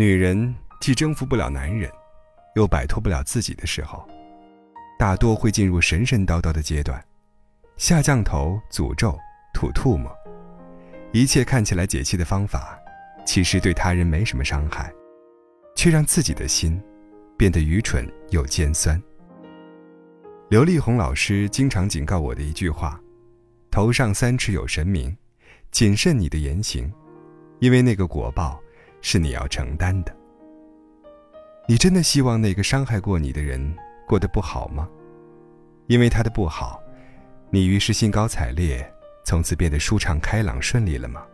女人既征服不了男人，又摆脱不了自己的时候，大多会进入神神叨叨的阶段，下降头、诅咒、吐唾沫，一切看起来解气的方法，其实对他人没什么伤害，却让自己的心变得愚蠢又尖酸。刘丽红老师经常警告我的一句话：“头上三尺有神明，谨慎你的言行，因为那个果报是你要承担的。”你真的希望那个伤害过你的人过得不好吗？因为他的不好，你于是兴高采烈，从此变得舒畅开朗顺利了吗？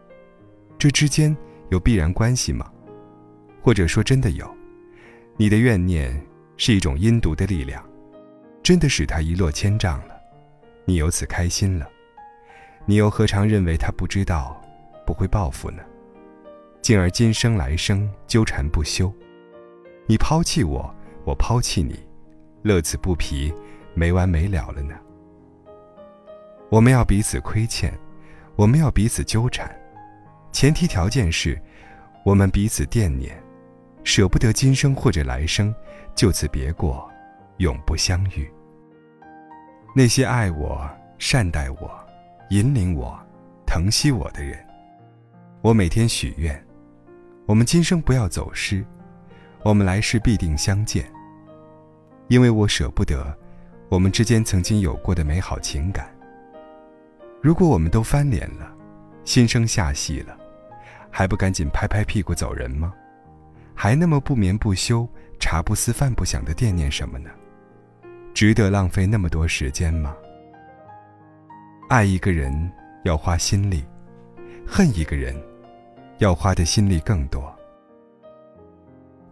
这之间有必然关系吗？或者说真的有？你的怨念是一种阴毒的力量。真的使他一落千丈了，你由此开心了，你又何尝认为他不知道，不会报复呢？进而今生来生纠缠不休，你抛弃我，我抛弃你，乐此不疲，没完没了了呢？我们要彼此亏欠，我们要彼此纠缠，前提条件是，我们彼此惦念，舍不得今生或者来生就此别过，永不相遇。那些爱我、善待我、引领我、疼惜我的人，我每天许愿：我们今生不要走失，我们来世必定相见。因为我舍不得我们之间曾经有过的美好情感。如果我们都翻脸了，心生下戏了，还不赶紧拍拍屁股走人吗？还那么不眠不休、茶不思饭不想的惦念什么呢？值得浪费那么多时间吗？爱一个人要花心力，恨一个人要花的心力更多。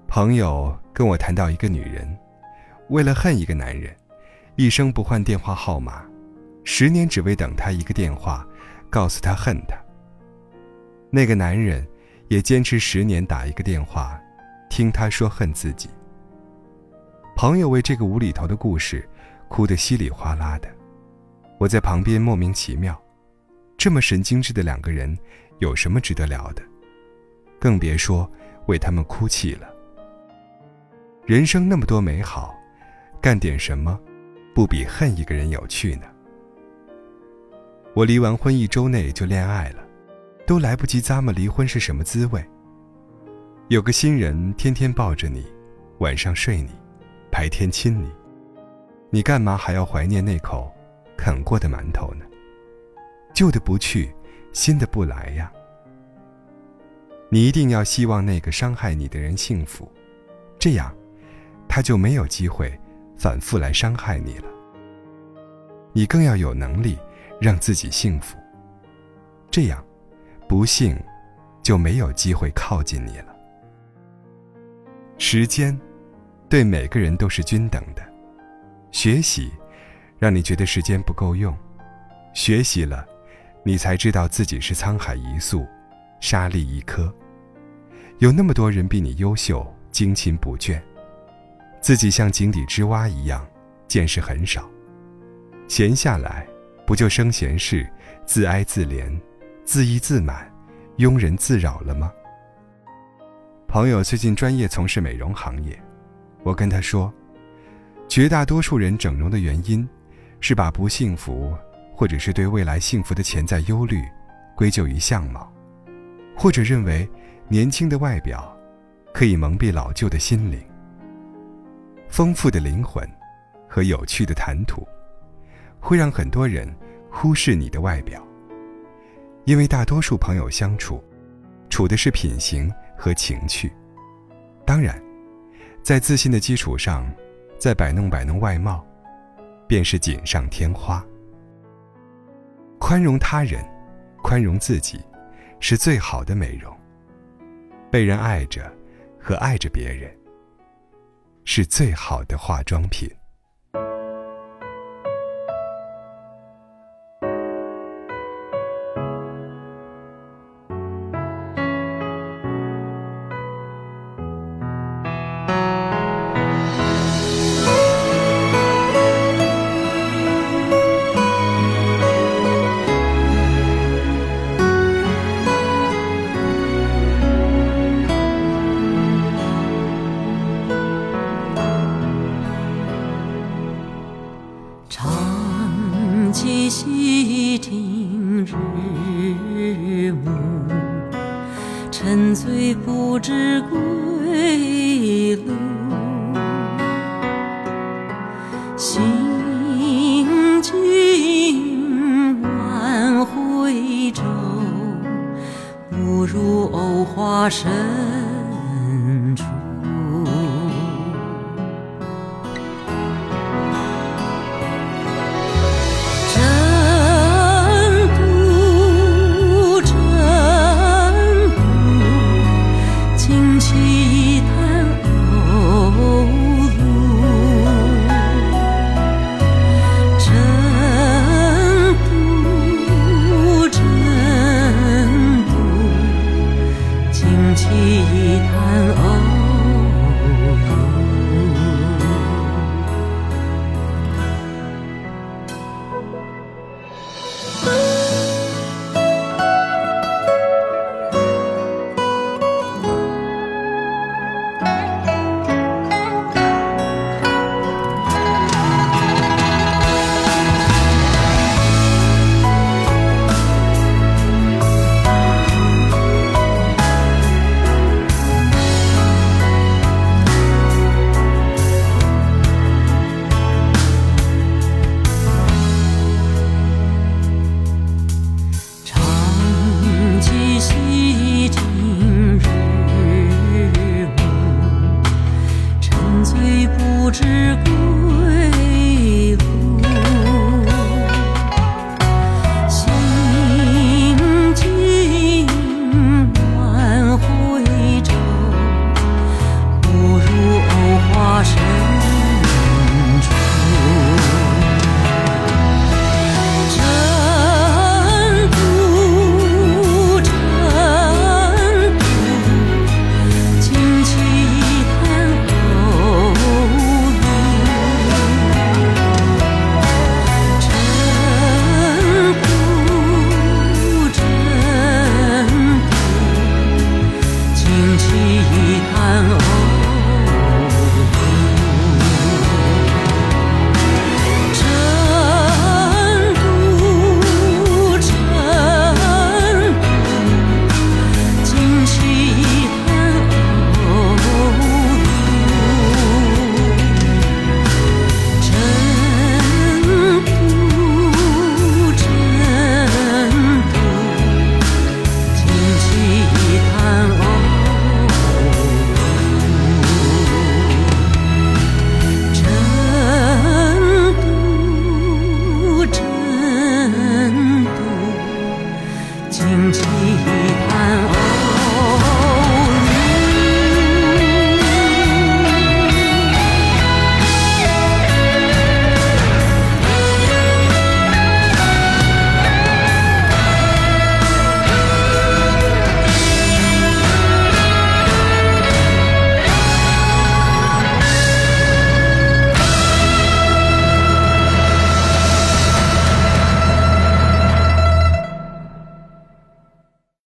朋友跟我谈到一个女人，为了恨一个男人，一生不换电话号码，十年只为等他一个电话，告诉他恨他。那个男人也坚持十年打一个电话，听他说恨自己。朋友为这个无厘头的故事，哭得稀里哗啦的。我在旁边莫名其妙，这么神经质的两个人，有什么值得聊的？更别说为他们哭泣了。人生那么多美好，干点什么，不比恨一个人有趣呢？我离完婚一周内就恋爱了，都来不及咂摸离婚是什么滋味。有个新人天天抱着你，晚上睡你。白天亲你，你干嘛还要怀念那口啃过的馒头呢？旧的不去，新的不来呀。你一定要希望那个伤害你的人幸福，这样，他就没有机会反复来伤害你了。你更要有能力让自己幸福，这样，不幸就没有机会靠近你了。时间。对每个人都是均等的。学习，让你觉得时间不够用；学习了，你才知道自己是沧海一粟，沙粒一颗。有那么多人比你优秀，精勤不倦，自己像井底之蛙一样，见识很少。闲下来，不就生闲事，自哀自怜，自意自满，庸人自扰了吗？朋友最近专业从事美容行业。我跟他说，绝大多数人整容的原因，是把不幸福，或者是对未来幸福的潜在忧虑，归咎于相貌，或者认为年轻的外表，可以蒙蔽老旧的心灵。丰富的灵魂，和有趣的谈吐，会让很多人忽视你的外表。因为大多数朋友相处，处的是品行和情趣，当然。在自信的基础上，再摆弄摆弄外貌，便是锦上添花。宽容他人，宽容自己，是最好的美容。被人爱着，和爱着别人，是最好的化妆品。今日暮，沉醉不知归路。行尽万回舟，不如藕花深。起一坛。不知故。荆棘